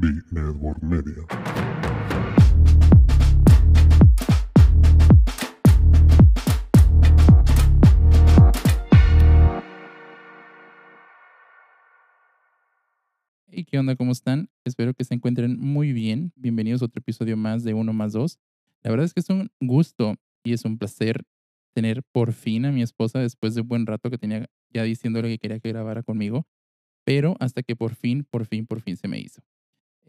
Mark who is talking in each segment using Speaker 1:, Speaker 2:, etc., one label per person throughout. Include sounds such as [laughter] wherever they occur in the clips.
Speaker 1: B-Network Media.
Speaker 2: Hey, ¿qué onda? ¿Cómo están? Espero que se encuentren muy bien. Bienvenidos a otro episodio más de Uno más Dos. La verdad es que es un gusto y es un placer tener por fin a mi esposa después de un buen rato que tenía ya diciéndole que quería que grabara conmigo, pero hasta que por fin, por fin, por fin se me hizo.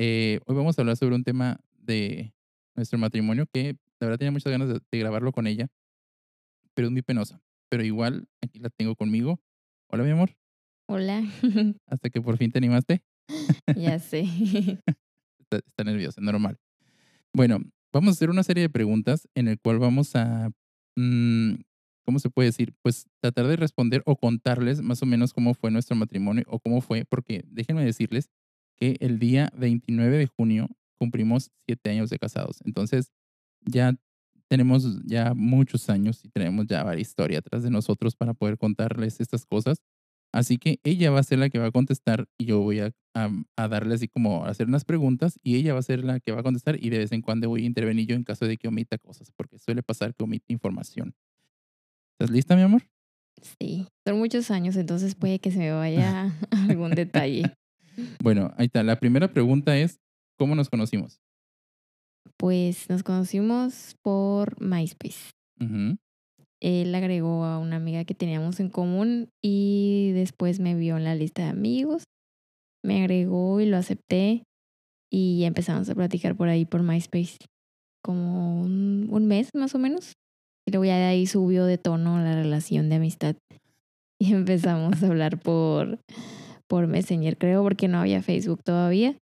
Speaker 2: Eh, hoy vamos a hablar sobre un tema de nuestro matrimonio que la verdad tenía muchas ganas de, de grabarlo con ella, pero es muy penosa. Pero igual aquí la tengo conmigo. Hola, mi amor.
Speaker 3: Hola, [laughs]
Speaker 2: Hasta que por fin te animaste.
Speaker 3: ya [laughs] sé.
Speaker 2: está, está nerviosa, normal. Bueno, vamos a hacer una serie de preguntas en el cual vamos a, mm, ¿cómo se puede decir? Pues tratar de responder o contarles más o menos cómo fue nuestro matrimonio o cómo fue, porque déjenme decirles que el día 29 de junio cumplimos siete años de casados. Entonces, ya tenemos ya muchos años y tenemos ya varias historias atrás de nosotros para poder contarles estas cosas. Así que ella va a ser la que va a contestar y yo voy a, a, a darle así como a hacer unas preguntas y ella va a ser la que va a contestar y de vez en cuando voy a intervenir yo en caso de que omita cosas, porque suele pasar que omite información. ¿Estás lista, mi amor?
Speaker 3: Sí, son muchos años, entonces puede que se me vaya [laughs] algún detalle.
Speaker 2: Bueno, ahí está. La primera pregunta es, ¿cómo nos conocimos?
Speaker 3: Pues nos conocimos por MySpace. Él agregó a una amiga que teníamos en común y después me vio en la lista de amigos. Me agregó y lo acepté y empezamos a platicar por ahí por MySpace. Como un, un mes más o menos. Y luego ya de ahí subió de tono la relación de amistad. Y [laughs] empezamos a hablar por, por Messenger, creo, porque no había Facebook todavía.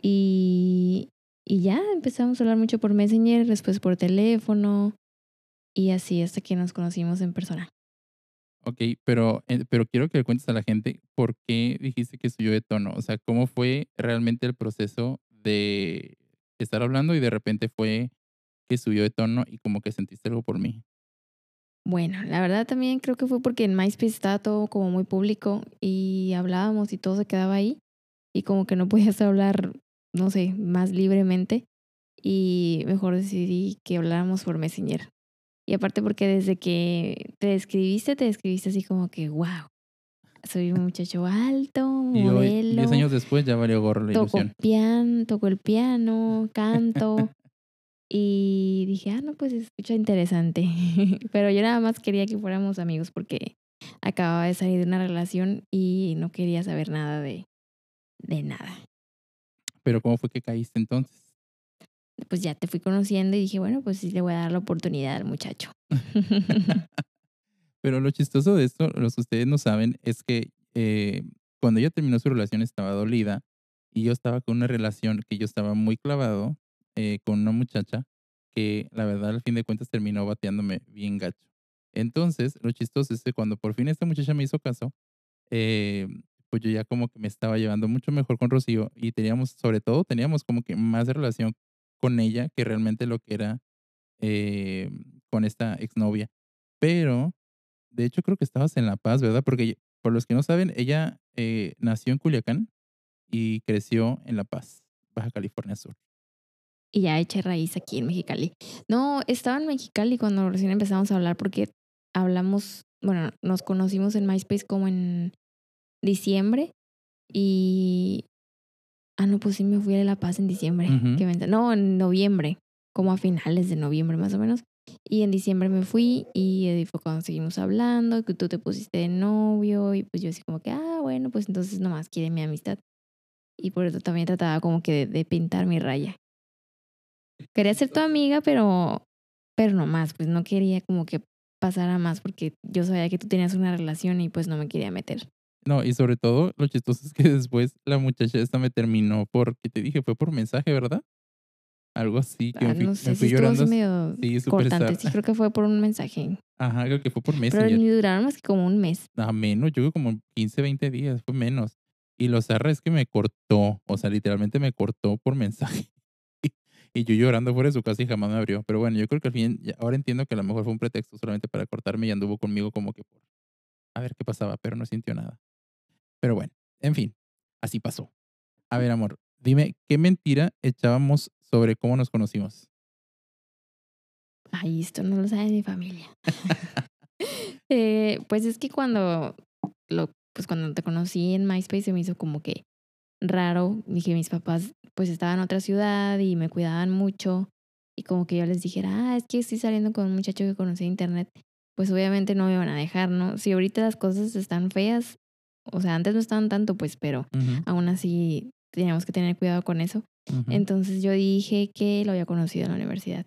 Speaker 3: Y, y ya empezamos a hablar mucho por Messenger, después por teléfono. Y así hasta que nos conocimos en persona.
Speaker 2: Ok, pero, eh, pero quiero que le cuentes a la gente por qué dijiste que subió de tono. O sea, ¿cómo fue realmente el proceso de estar hablando y de repente fue que subió de tono y como que sentiste algo por mí?
Speaker 3: Bueno, la verdad también creo que fue porque en MySpace estaba todo como muy público y hablábamos y todo se quedaba ahí. Y como que no [laughs] podías hablar, no sé, más libremente. Y mejor decidí que habláramos por Messenger. Y aparte porque desde que te describiste, te describiste así como que, wow, soy un muchacho alto,
Speaker 2: Y hoy,
Speaker 3: modelo,
Speaker 2: 10 años después, ya valió gorro la
Speaker 3: toco,
Speaker 2: ilusión.
Speaker 3: pian, toco el piano, canto. Y dije, ah, no, pues escucha interesante. [laughs] Pero yo nada más quería que fuéramos amigos porque acababa de salir de una relación y no quería saber nada de, de nada.
Speaker 2: Pero ¿cómo fue que caíste entonces?
Speaker 3: Pues ya te fui conociendo y dije, bueno, pues sí le voy a dar la oportunidad al muchacho. [laughs]
Speaker 2: Pero lo chistoso de esto, los que ustedes no saben, es que eh, cuando ella terminó su relación estaba dolida y yo estaba con una relación que yo estaba muy clavado eh, con una muchacha que la verdad al fin de cuentas terminó bateándome bien gacho. Entonces, lo chistoso es que cuando por fin esta muchacha me hizo caso, eh, pues yo ya como que me estaba llevando mucho mejor con Rocío y teníamos, sobre todo, teníamos como que más relación con ella que realmente lo que era eh, con esta exnovia. Pero, de hecho, creo que estabas en La Paz, ¿verdad? Porque por los que no saben, ella eh, nació en Culiacán y creció en La Paz, Baja California Sur.
Speaker 3: Y ya eché raíz aquí en Mexicali. No, estaba en Mexicali cuando recién empezamos a hablar porque hablamos, bueno, nos conocimos en MySpace como en diciembre y... Ah, no, pues sí me fui a La Paz en diciembre. No, en noviembre, como a finales de noviembre más o menos. Y en diciembre me fui y fue cuando seguimos hablando, que tú te pusiste de novio y pues yo así como que, ah, bueno, pues entonces nomás quiere mi amistad. Y por eso también trataba como que de, de pintar mi raya. Quería ser tu amiga, pero, pero no más, pues no quería como que pasara más porque yo sabía que tú tenías una relación y pues no me quería meter.
Speaker 2: No, y sobre todo, lo chistoso es que [laughs] después la muchacha esta me terminó porque te dije, fue por mensaje, ¿verdad? Algo así, que
Speaker 3: Ah,
Speaker 2: me fui,
Speaker 3: no
Speaker 2: me
Speaker 3: sé
Speaker 2: fui
Speaker 3: si
Speaker 2: llorando.
Speaker 3: medio
Speaker 2: Sí, súper
Speaker 3: cortante. Sí, creo que fue por un mensaje.
Speaker 2: Ajá, creo que fue por
Speaker 3: Pero
Speaker 2: Messenger.
Speaker 3: ni duraron más que como un mes.
Speaker 2: A menos, yo creo como 15, 20 días, fue menos. Y lo zarra es que me cortó, o sea, literalmente me cortó por mensaje. Y yo llorando fuera de su casa y jamás me abrió. Pero bueno, yo creo que al fin, ahora entiendo que a lo mejor fue un pretexto solamente para cortarme y anduvo conmigo como que por a ver qué pasaba, pero no sintió nada. Pero bueno, en fin, así pasó. A ver, amor, Dime, ¿qué mentira echábamos sobre cómo nos conocimos?
Speaker 3: Ay, esto no lo sabe mi familia. [laughs] Eh, pues es que cuando lo, pues cuando te conocí en MySpace se me hizo como que raro. Dije, mis papás pues estaban en otra ciudad y me cuidaban mucho. Y como que yo les dijera, ah, es que estoy saliendo con un muchacho que conocí en internet. Pues obviamente no me van a dejar, ¿no? Si ahorita las cosas están feas, o sea, antes no estaban tanto, pues, pero
Speaker 2: Ujú,
Speaker 3: aún así teníamos que tener cuidado con eso. Entonces yo dije que lo había conocido en la universidad,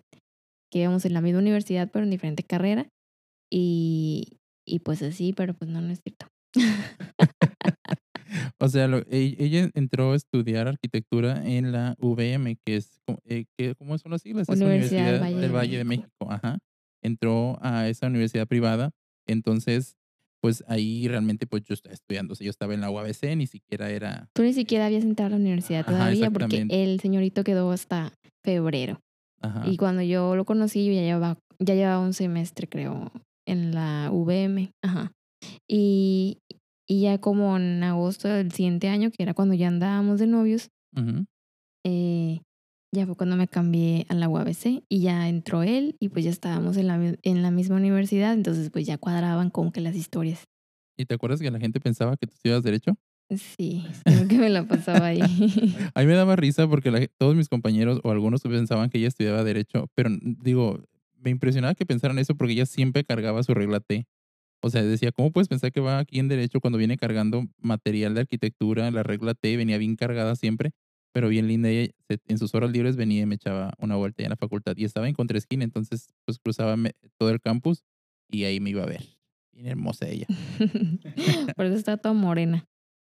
Speaker 3: que íbamos en la misma universidad pero en diferente carrera y, y pues así, pero pues no, no es cierto. [laughs]
Speaker 2: O sea, lo- e- ella entró a estudiar arquitectura en la UVM, que es, eh, que- ¿cómo son las siglas? Es
Speaker 3: Universidad del
Speaker 2: Universidad
Speaker 3: Valle
Speaker 2: del
Speaker 3: de
Speaker 2: Valle de
Speaker 3: México.
Speaker 2: México. Ajá. Entró a esa universidad privada. Entonces, pues ahí realmente pues yo estaba estudiando. O sea, yo estaba en la UABC, ni siquiera era...
Speaker 3: Tú ni siquiera habías entrado a la universidad
Speaker 2: Ajá,
Speaker 3: todavía porque el señorito quedó hasta febrero.
Speaker 2: Ajá.
Speaker 3: Y cuando yo lo conocí, yo ya llevaba, ya llevaba un semestre, creo, en la VM. Ajá. Y, y ya como en agosto del siguiente año, que era cuando ya andábamos de novios, eh, ya fue cuando me cambié a la UABC y ya entró él y pues ya estábamos en la, en la misma universidad, entonces pues ya cuadraban como que las historias.
Speaker 2: ¿Y te acuerdas que la gente pensaba que tú estudiabas Derecho?
Speaker 3: Sí, creo que me la pasaba ahí. [laughs]
Speaker 2: A mí me daba risa porque la todos mis compañeros o algunos pensaban que ella estudiaba Derecho, pero digo, me impresionaba que pensaran eso porque ella siempre cargaba su regla T. O sea, decía, ¿cómo puedes pensar que va aquí en Derecho cuando viene cargando material de arquitectura? La regla T venía bien cargada siempre, pero bien linda. Ella en sus horas libres venía y me echaba una vuelta en la facultad y estaba en contraesquina, entonces pues cruzaba todo el campus y ahí me iba a ver. Bien hermosa ella. [laughs]
Speaker 3: Por eso está toda morena.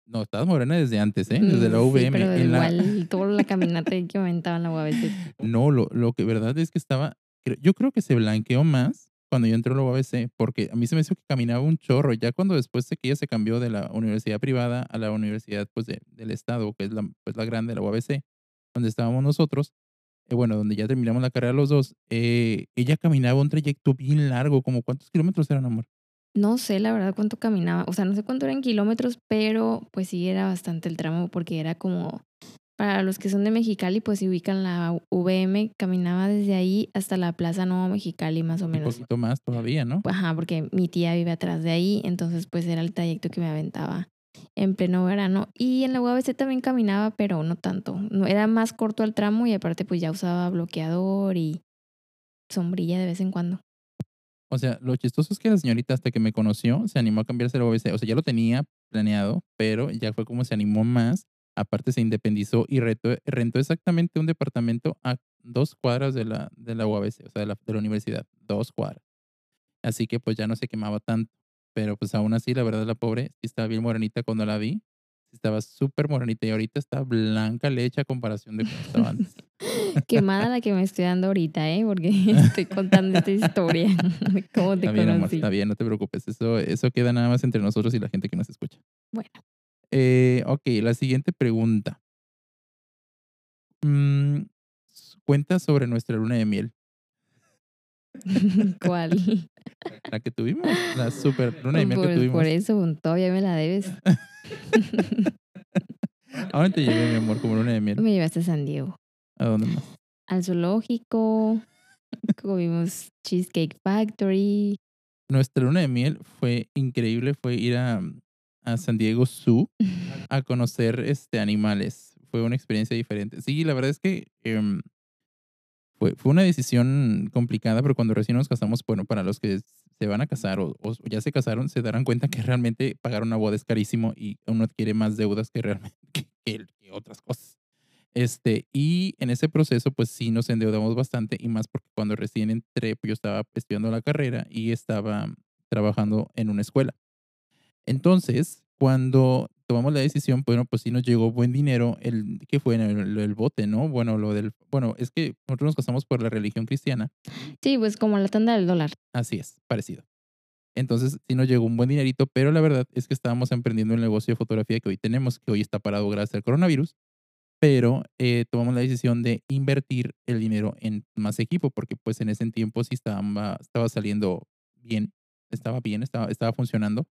Speaker 2: No, estabas morena desde antes, ¿eh? Desde la
Speaker 3: Mm,
Speaker 2: UVM.
Speaker 3: Sí, pero
Speaker 2: en la-
Speaker 3: igual toda la caminata que me aventaba en la UABC. [laughs]
Speaker 2: No, lo, lo que verdad es que estaba, yo creo que se blanqueó más cuando yo entré a la UABC, porque a mí se me hizo que caminaba un chorro, ya cuando después de que ella se cambió de la universidad privada a la universidad pues de- del estado, que es la, pues, la grande, la UABC, donde estábamos nosotros, eh, bueno, donde ya terminamos la carrera los dos, eh, ella caminaba un trayecto bien largo, como cuántos kilómetros eran, amor.
Speaker 3: No sé la verdad cuánto caminaba, o sea, no sé cuánto eran kilómetros, pero pues sí era bastante el tramo porque era como, para los que son de Mexicali, pues si ubican la VM, caminaba desde ahí hasta la Plaza Nuevo Mexicali más o
Speaker 2: Un
Speaker 3: menos.
Speaker 2: poquito más todavía, ¿no?
Speaker 3: Ajá, porque mi tía vive atrás de ahí, entonces pues era el trayecto que me aventaba en pleno verano. Y en la UABC también caminaba, pero no tanto. Era más corto el tramo y aparte pues ya usaba bloqueador y sombrilla de vez en cuando.
Speaker 2: O sea, lo chistoso es que la señorita hasta que me conoció se animó a cambiarse la UABC. O sea, ya lo tenía planeado, pero ya fue como se animó más. Aparte se independizó y rentó, rentó exactamente un departamento a dos cuadras de la, de la UABC, o sea, de la, de la universidad. Dos cuadras. Así que pues ya no se quemaba tanto. Pero pues aún así, la verdad, la pobre sí estaba bien morenita cuando la vi. Estaba súper morenita y ahorita está blanca leche a comparación de cómo estaba antes. [laughs]
Speaker 3: Quemada la que me estoy dando ahorita, ¿eh? Porque [laughs] estoy contando esta historia [laughs] cómo te
Speaker 2: Está bien, amor,
Speaker 3: conocí.
Speaker 2: está bien, no te preocupes. Eso, eso queda nada más entre nosotros y la gente que nos escucha.
Speaker 3: Bueno.
Speaker 2: Eh, ok, la siguiente pregunta. Mm, cuenta sobre nuestra luna de miel. [laughs]
Speaker 3: ¿Cuál? [laughs]
Speaker 2: La que tuvimos, la super luna de miel que
Speaker 3: Por,
Speaker 2: tuvimos.
Speaker 3: por eso todavía me la debes. [laughs]
Speaker 2: ¿A dónde te llevé, mi amor, como luna de miel?
Speaker 3: Me llevaste a San Diego.
Speaker 2: ¿A dónde más?
Speaker 3: Al zoológico. Comimos Cheesecake Factory.
Speaker 2: Nuestra luna de miel fue increíble, fue ir a, a San Diego Zoo a conocer este, animales. Fue una experiencia diferente. Sí, la verdad es que em, fue, fue una decisión complicada, pero cuando recién nos casamos, bueno, para los que se van a casar o, o ya se casaron, se darán cuenta que realmente pagar una boda es carísimo y uno adquiere más deudas que realmente [laughs] que, que- que otras cosas. Este, y en ese proceso, pues sí nos endeudamos bastante y más porque cuando recién entré, pues yo estaba estudiando la carrera y estaba trabajando en una escuela. Entonces, cuando tomamos la decisión, bueno, pues sí nos llegó buen dinero, el que fue el, el bote, ¿no? Bueno, lo del, bueno, es que nosotros nos casamos por la religión cristiana,
Speaker 3: Sí, pues como la tanda del dólar.
Speaker 2: así es, parecido. Entonces sí nos llegó un buen dinerito, pero la verdad es que estábamos emprendiendo el negocio de fotografía que hoy tenemos, que hoy está parado gracias al coronavirus, pero eh, tomamos la decisión de invertir el dinero en más equipo, porque pues en ese tiempo sí estaba, estaba saliendo bien, estaba bien, estaba, estaba funcionando,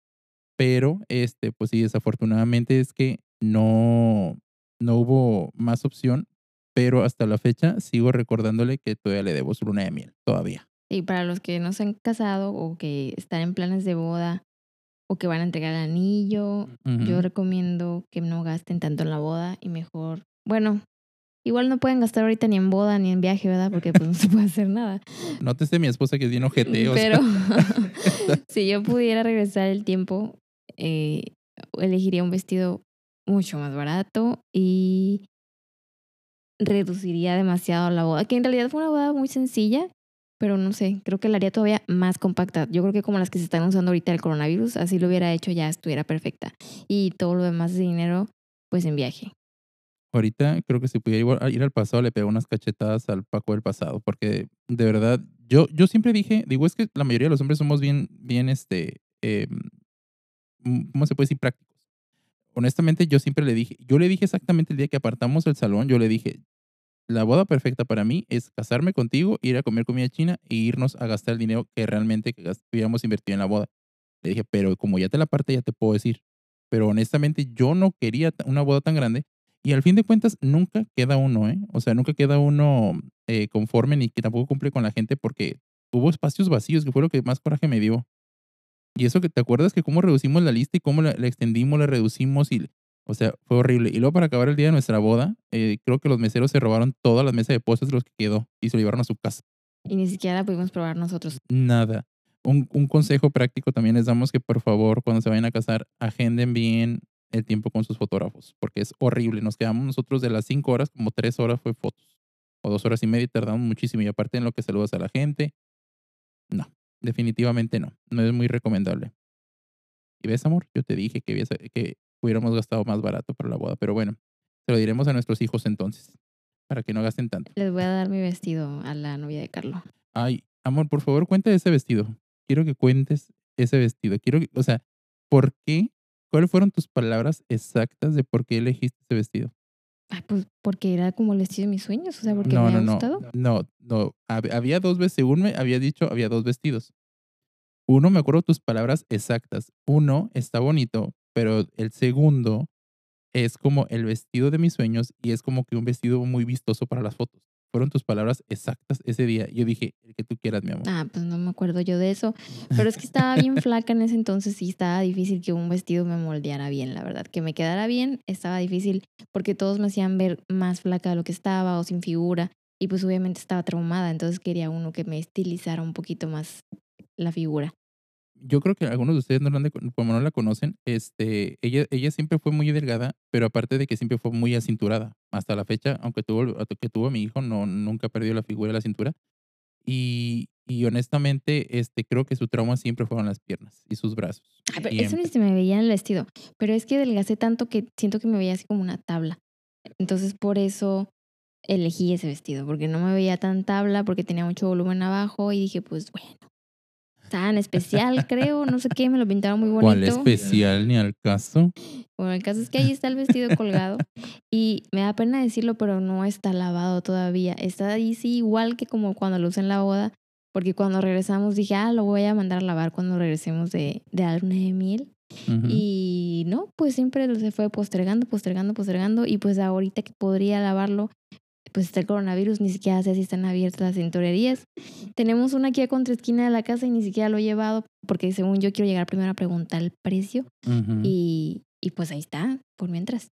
Speaker 2: pero este, pues sí, desafortunadamente es que no, no hubo más opción, pero hasta la fecha sigo recordándole que todavía le debo su luna de miel, todavía.
Speaker 3: Y para los que no se han casado o que están en planes de boda o que van a entregar el anillo, yo recomiendo que no gasten tanto en la boda y mejor, bueno, igual no pueden gastar ahorita ni en boda ni en viaje, ¿verdad? Porque pues no se puede hacer nada. [laughs]
Speaker 2: Nótese mi esposa que es bien ojete, o sea,
Speaker 3: Pero [laughs] [laughs] si yo pudiera regresar el tiempo, eh, elegiría un vestido mucho más barato y reduciría demasiado la boda, que en realidad fue una boda muy sencilla, pero no sé, creo que la haría todavía más compacta. Yo creo que como las que se están usando ahorita el coronavirus, así lo hubiera hecho ya estuviera perfecta. Y todo lo demás de dinero, pues en viaje.
Speaker 2: ahorita creo que si pudiera igual- ir al pasado le pego unas cachetadas al Paco del pasado, porque de verdad, yo, yo siempre dije, digo, es que la mayoría de los hombres somos bien, bien, este, em, ¿cómo se puede decir? Prácticos. Honestamente, yo siempre le dije, yo le dije exactamente el día que apartamos el salón, yo le dije, la boda perfecta para mí es casarme contigo, ir a comer comida china e irnos a gastar el dinero que realmente hubiéramos invertido en la boda. Le dije, pero como ya te la aparté, ya te puedo decir. Pero honestamente, yo no quería una boda tan grande y al fin de cuentas nunca queda uno, ¿eh? O sea, nunca queda uno eh, conforme ni que tampoco cumple con la gente porque hubo espacios vacíos, que fue lo que más coraje me dio. Y eso que te acuerdas que cómo reducimos la lista y cómo la, la extendimos, la reducimos y, o sea, fue horrible. Y luego para acabar el día de nuestra boda, eh, creo que los meseros se robaron todas las mesas de postres de los que quedó y se lo llevaron a su casa.
Speaker 3: Y ni siquiera la pudimos probar nosotros.
Speaker 2: Nada. Un, un consejo práctico también les damos que por favor cuando se vayan a casar agenden bien el tiempo con sus fotógrafos porque es horrible. Nos quedamos nosotros de las cinco horas, como tres horas fue fotos o dos horas y media y tardamos muchísimo. Y aparte en lo que saludas a la gente, no, definitivamente no. No es muy recomendable. Y ves, amor, yo te dije que, que hubiéramos gastado más barato para la boda, pero bueno, se lo diremos a nuestros hijos entonces para que no gasten tanto.
Speaker 3: Les voy a dar mi vestido a la novia de Carlos.
Speaker 2: Ay, amor, por favor, cuenta ese vestido. Quiero que cuentes ese vestido. Quiero que, o sea, ¿por qué? ¿Cuáles fueron tus palabras exactas de por qué elegiste ese vestido?
Speaker 3: Ay, pues porque era como el vestido de mis sueños, o sea, porque
Speaker 2: no,
Speaker 3: me
Speaker 2: no,
Speaker 3: ha
Speaker 2: no,
Speaker 3: gustado.
Speaker 2: no, no. Hab- Había dos veces, según me había dicho, había dos vestidos. Uno, me acuerdo tus palabras exactas. Uno está bonito, pero el segundo es como el vestido de mis sueños y es como que un vestido muy vistoso para las fotos. Fueron tus palabras exactas ese día. Yo dije, el que tú quieras, mi amor.
Speaker 3: Ah, pues no me acuerdo yo de eso. Pero es que [laughs] estaba bien flaca en ese entonces y estaba difícil que un vestido me moldeara bien, la verdad. Que me quedara bien estaba difícil porque todos me hacían ver más flaca de lo que estaba o sin figura. Y pues obviamente estaba traumada, entonces quería uno que me estilizara un poquito más la figura.
Speaker 2: yo creo que algunos de ustedes no, la como no la conocen, este, ella, ella siempre fue muy delgada, pero aparte de que siempre fue muy acinturada. Hasta la fecha, aunque tuvo, que tuvo a mi hijo, no, nunca perdió la figura de la cintura. Y, y honestamente, este, creo que su trauma siempre fueron las piernas y sus brazos.
Speaker 3: Ay, pero eso ni se me veía en el vestido. Pero es que adelgacé tanto que siento que me veía así como una tabla. Entonces por eso elegí ese vestido, porque no me veía tan tabla, porque tenía mucho volumen abajo y dije, pues bueno, tan especial creo, no sé qué, me lo pintaron muy bonito.
Speaker 2: ¿Cuál especial ni al caso?
Speaker 3: Bueno, el caso es que ahí está el vestido colgado y me da pena decirlo, pero no está lavado todavía. Está ahí sí igual que como cuando lo usé en la boda, porque cuando regresamos dije, ah, lo voy a mandar a lavar cuando regresemos de, de la luna de miel. Y no, pues siempre se fue postergando, postergando, postergando. Y pues ahorita que podría lavarlo, pues está el coronavirus, ni siquiera sé si están abiertas las tintorerías. Tenemos una aquí a contraesquina de la casa y ni siquiera lo he llevado, porque según yo quiero llegar primero a preguntar el precio. Y, y pues ahí está, por mientras.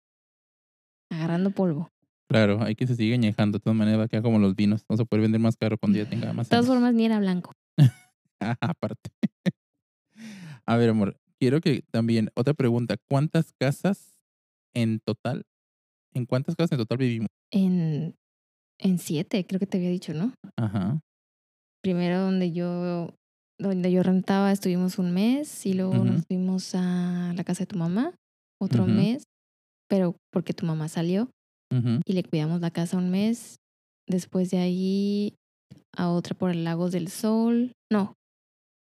Speaker 3: Agarrando polvo.
Speaker 2: Claro, hay que se sigue añejando. De todas maneras, va a quedar como los vinos. Vamos a poder vender más caro cuando ya tenga más
Speaker 3: De todas
Speaker 2: años.
Speaker 3: formas, ni era blanco.
Speaker 2: Ajá, [laughs] aparte. [laughs] A ver, amor, quiero que también, otra pregunta, ¿cuántas casas en total, en cuántas casas en total vivimos?
Speaker 3: En, en siete, creo que te había dicho, ¿no?
Speaker 2: Ajá,
Speaker 3: Primero donde yo, donde yo rentaba estuvimos un mes y luego nos fuimos a la casa de tu mamá otro mes, pero porque tu mamá salió y le cuidamos la casa un mes. Después de ahí a otra por el Lagos del Sol. No,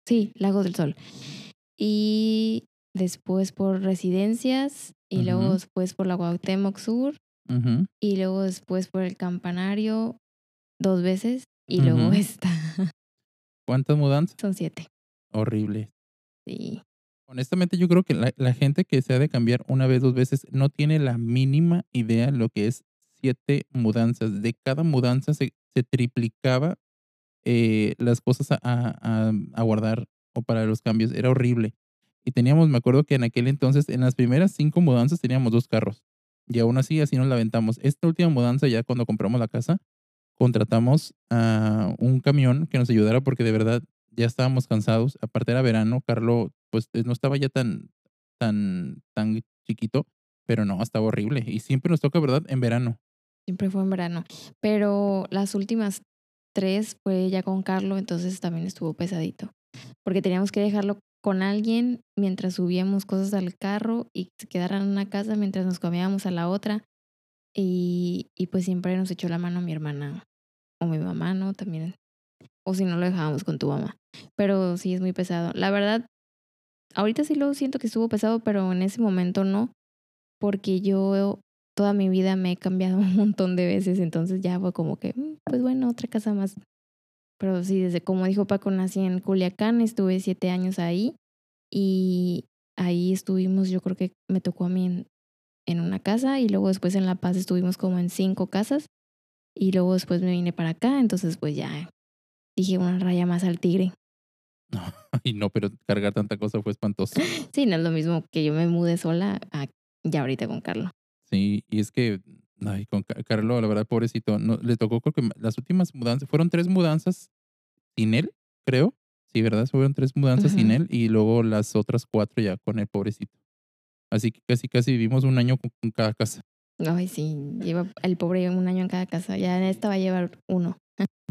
Speaker 3: sí, Lagos del Sol. Y después por residencias y luego después por la Cuauhtémoc Sur y luego después por el Campanario dos veces y luego esta. [laughs]
Speaker 2: ¿Cuántas mudanzas?
Speaker 3: Son siete.
Speaker 2: Horrible.
Speaker 3: Sí.
Speaker 2: Honestamente, yo creo que la, la gente que se ha de cambiar una vez, dos veces, no tiene la mínima idea lo que es siete mudanzas. De cada mudanza se, se triplicaba eh, las cosas a, a, a guardar o para los cambios. Era horrible. Y teníamos, me acuerdo que en aquel entonces, en las primeras cinco mudanzas teníamos dos carros. Y aún así, así nos la aventamos. Esta última mudanza, ya cuando compramos la casa, contratamos a un camión que nos ayudara porque de verdad ya estábamos cansados. Aparte era verano, Carlo pues eh, no estaba ya tan, tan, tan chiquito, pero no, estaba horrible. Y siempre nos toca, ¿verdad? En verano.
Speaker 3: Siempre fue en verano. Pero las últimas tres fue ya con Carlo, entonces también estuvo pesadito. Porque teníamos que dejarlo con alguien mientras subíamos cosas al carro y se quedaran en una casa mientras nos comíamos a la otra. Y, y pues siempre nos echó la mano mi hermana o mi mamá, ¿no? También. O si no lo dejábamos con tu mamá. Pero sí es muy pesado. La verdad, ahorita sí lo siento que estuvo pesado, pero en ese momento no. Porque yo toda mi vida me he cambiado [laughs] un montón de veces. Entonces ya fue como que, mm, pues bueno, otra casa más. Pero sí, desde como dijo Paco, nací en Culiacán, estuve siete años ahí. Y ahí estuvimos, yo creo que me tocó a mí en, en una casa. Y luego después en La Paz estuvimos como en cinco casas. Y luego después me vine para acá, entonces pues ya dije una raya más al tigre.
Speaker 2: No, [laughs] y no, pero cargar tanta cosa fue espantoso. [laughs]
Speaker 3: Sí, no es lo mismo que yo me mude sola a ya ahorita con Carlos.
Speaker 2: Sí, y es que, ay, con Carlos, la verdad, pobrecito, no, le tocó, creo que las últimas mudanzas, fueron tres mudanzas sin él, creo. Sí, ¿verdad? Fueron tres mudanzas uh -huh. sin él y luego las otras cuatro ya con el pobrecito. Así que casi, casi vivimos un año con, con cada casa.
Speaker 3: Ay, sí, lleva el pobre un año en cada casa. Ya en esta va a llevar uno.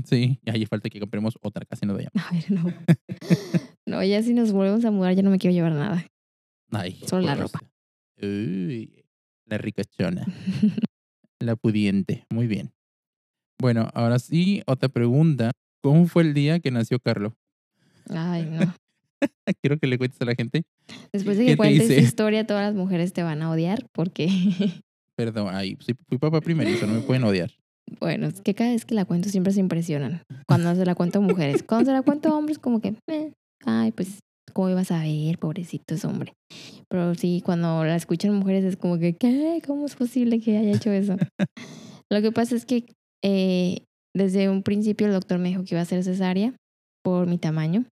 Speaker 2: Sí, y ahí falta que compremos otra casa y nos vayamos. [laughs]
Speaker 3: A ver, no. [laughs] no, ya si nos volvemos a mudar, ya no me quiero llevar nada.
Speaker 2: Ay,
Speaker 3: Solo la ropa.
Speaker 2: Uy, la ricachona. [laughs] la pudiente. Muy bien. Bueno, ahora sí, otra pregunta. ¿Cómo fue el día que nació Carlos?
Speaker 3: Ay, [laughs] no.
Speaker 2: Quiero que le cuentes a la gente.
Speaker 3: Después de que cuentes esa historia, todas las mujeres te van a odiar porque [laughs]
Speaker 2: Perdón, ay, fui papá primerizo, no me pueden odiar.
Speaker 3: Bueno, es que cada vez que la cuento siempre se impresionan. Cuando se la cuento a mujeres. Cuando se la cuento a hombres, como que, eh, ay, pues, ¿cómo ibas a ver? Pobrecito ese hombre. Pero sí, cuando la escuchan mujeres es como que, ¿qué? ¿Cómo es posible que haya hecho eso? [laughs] Lo que pasa es que eh, desde un principio el doctor me dijo que iba a ser cesárea por mi tamaño.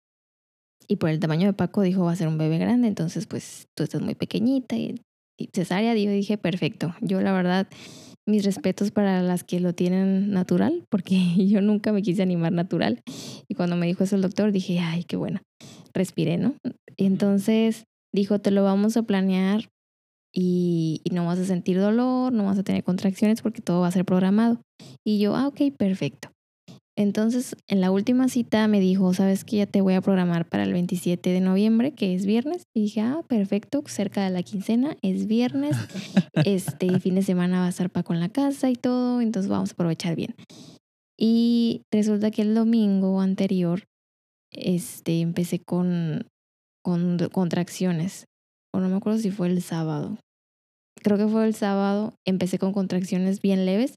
Speaker 3: Y por el tamaño de Paco dijo va a ser un bebé grande, entonces pues tú estás muy pequeñita y cesárea, yo dije, perfecto. Yo la verdad, mis respetos para las que lo tienen natural, porque [laughs] yo nunca me quise animar natural. Y cuando me dijo eso el doctor, dije, ay, qué bueno. Respiré, ¿no? Y entonces dijo, te lo vamos a planear y, y, no vas a sentir dolor, no vas a tener contracciones porque todo va a ser programado. Y yo, ah, ok, perfecto. Entonces, en la última cita me dijo, sabes que ya te voy a programar para el 27 de noviembre, que es viernes. Y dije, ah, perfecto, cerca de la quincena, es viernes, [laughs] este fin de semana va a estar Paco en la casa y todo, entonces vamos a aprovechar bien. Y resulta que el domingo anterior, este, empecé con, con contracciones, o no me acuerdo si fue el sábado. Creo que fue el sábado, empecé con contracciones bien leves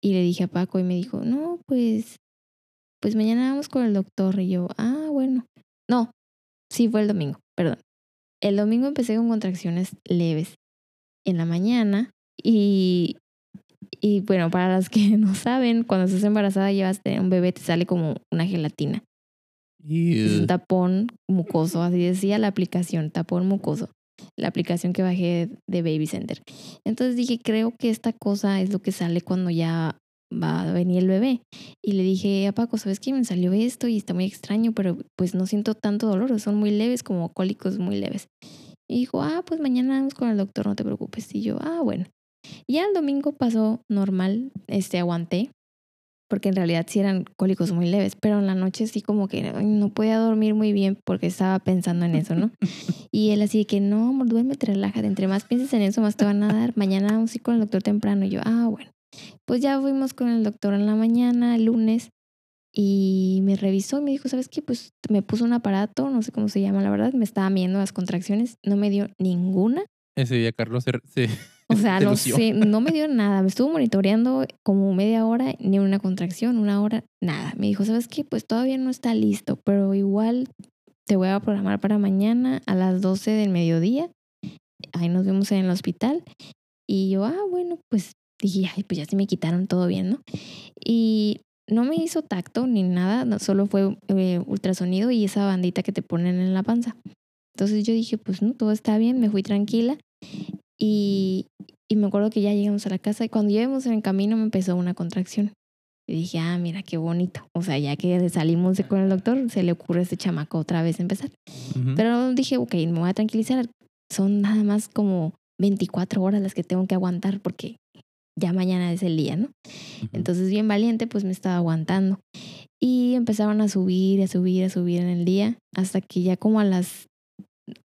Speaker 3: y le dije a Paco y me dijo, no, pues pues mañana vamos con el doctor. Y yo, ah, bueno. No, sí fue el domingo, perdón. El domingo empecé con contracciones leves en la mañana y, y bueno, para las que [laughs] no saben, cuando estás embarazada llevas un bebé te sale como una gelatina. Es un tapón mucoso, [laughs] así decía la aplicación, tapón mucoso. La aplicación que bajé de Baby Center. Entonces dije, creo que esta cosa es lo que sale cuando ya va a venir el bebé. Y le dije a Paco, ¿sabes qué? Me salió esto y está muy extraño, pero pues no siento tanto dolor, son muy leves, como cólicos muy leves. Y dijo, ah, pues mañana vamos con el doctor, no te preocupes. Y yo, ah, bueno. Ya el domingo pasó normal, este, aguanté, porque en realidad sí eran cólicos muy leves, pero en la noche sí como que no podía dormir muy bien porque estaba pensando en eso, ¿no? [laughs] y él así de que, no, amor, duérmete, relájate, entre más pienses en eso, más te van a dar. Mañana vamos a ir con el doctor temprano. Y yo, ah, bueno. Pues ya fuimos con el doctor en la mañana, el lunes, y me revisó y me dijo, ¿sabes qué? Pues me puso un aparato, no sé cómo se llama, la verdad, me estaba viendo las contracciones, no me dio ninguna.
Speaker 2: Ese día Carlos se... se [laughs]
Speaker 3: o sea, no sé, no me dio nada, me estuvo monitoreando como media hora, ni una contracción, una hora, nada. Me dijo, ¿sabes qué? Pues todavía no está listo, pero igual te voy a programar para mañana a las 12 del mediodía. Ahí nos vemos en el hospital. Y yo, ah, bueno, pues dije, ay, pues ya se me quitaron todo bien, ¿no? Y no me hizo tacto ni nada, solo fue eh, ultrasonido y esa bandita que te ponen en la panza. Entonces yo dije, pues no, todo está bien, me fui tranquila. Y, y me acuerdo que ya llegamos a la casa y cuando llegamos en el camino me empezó una contracción. Y dije, ah, mira qué bonito. O sea, ya que salimos de con el doctor, se le ocurre a este chamaco otra vez empezar. Pero dije, ok, me voy a tranquilizar. Son nada más como 24 horas las que tengo que aguantar porque ya mañana es el día, ¿no? Entonces, bien valiente, pues me estaba aguantando. Y empezaron a subir, a subir, a subir en el día, hasta que ya como a las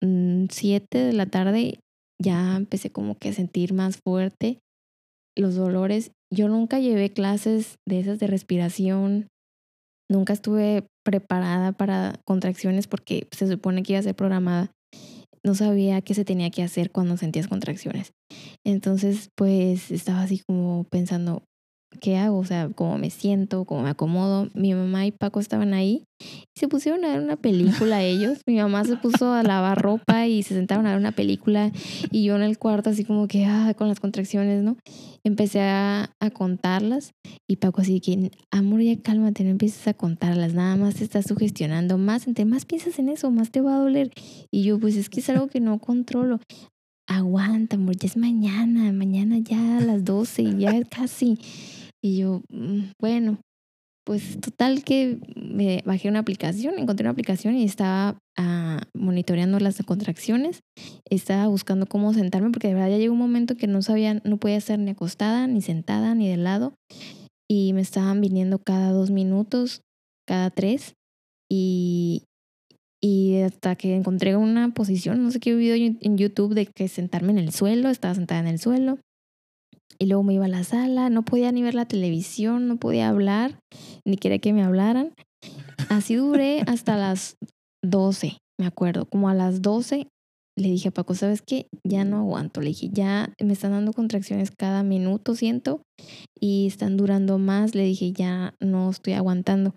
Speaker 3: 7 mm, de la tarde ya empecé como que a sentir más fuerte los dolores. Yo nunca llevé clases de esas de respiración, nunca estuve preparada para contracciones porque se supone que iba a ser programada. No sabía qué se tenía que hacer cuando sentías contracciones. Entonces, pues estaba así como pensando, ¿qué hago? O sea, cómo me siento, cómo me acomodo. Mi mamá y Paco estaban ahí y se pusieron a ver una película ellos. Mi mamá se puso a lavar ropa y se sentaron a ver una película y yo en el cuarto así como que, ah, con las contracciones, ¿no? Empecé a, a contarlas y Paco así que, amor, ya cálmate, no empieces a contarlas, nada más te estás sugestionando más, entre más piensas en eso, más te va a doler. Y yo, pues es que es algo que no controlo aguanta, amor, ya es mañana, mañana ya a las 12, ya casi. Y yo, mm, bueno, pues total que me bajé una aplicación, encontré una aplicación y estaba ah, monitoreando las contracciones, estaba buscando cómo sentarme porque de verdad ya llegó un momento que no sabía, no podía estar ni acostada, ni sentada, ni de lado y me estaban viniendo cada dos minutos, cada tres y, y hasta que encontré una posición, no sé qué video en YouTube de que sentarme en el suelo, estaba sentada en el suelo y luego me iba a la sala, no podía ni ver la televisión, no podía hablar, ni quería que me hablaran. Así duré hasta las 12, me acuerdo. Como a las 12 le dije a Paco, ¿sabes qué? Ya no aguanto. Le dije, ya me están dando contracciones cada minuto, siento, y están durando más. Le dije, ya no estoy aguantando.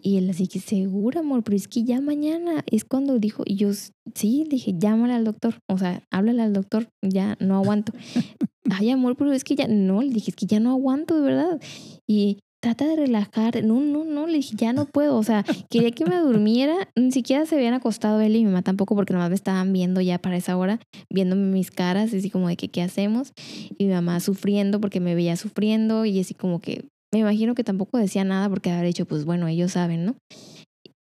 Speaker 3: Y él así que, segura, amor, pero es que ya mañana es cuando dijo, y yo, sí, dije, llámale al doctor, o sea, háblale al doctor, ya no aguanto. [laughs] Ay, amor, pero es que ya, no, le dije, es que ya no aguanto, de verdad. Y trata de relajar, no, no, no, le dije, ya no puedo, o sea, quería que me [laughs] durmiera, ni siquiera se habían acostado él y mi mamá tampoco, porque nomás me estaban viendo ya para esa hora, viéndome mis caras, así como de que, ¿qué hacemos? Y mi mamá sufriendo porque me veía sufriendo y así como que me imagino que tampoco decía nada porque haber dicho, pues bueno, ellos saben, ¿no?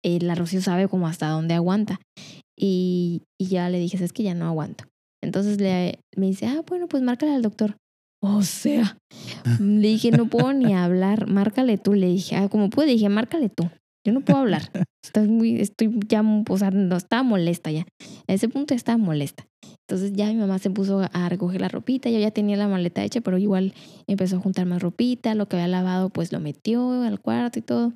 Speaker 3: la Rocío sabe como hasta dónde aguanta. Y, y ya le dije, es que ya no aguanto. Entonces le, me dice, ah, bueno, pues márcale al doctor. O sea, [laughs] le dije, no puedo ni hablar, márcale tú. Le dije, ah, como pude, dije, márcale tú. Yo no puedo hablar. Estoy muy, estoy ya, o sea, no estaba molesta ya. A ese punto estaba molesta. Entonces ya mi mamá se puso a recoger la ropita, yo ya tenía la maleta hecha, pero igual empezó a juntar más ropita, lo que había lavado pues lo metió al cuarto y todo.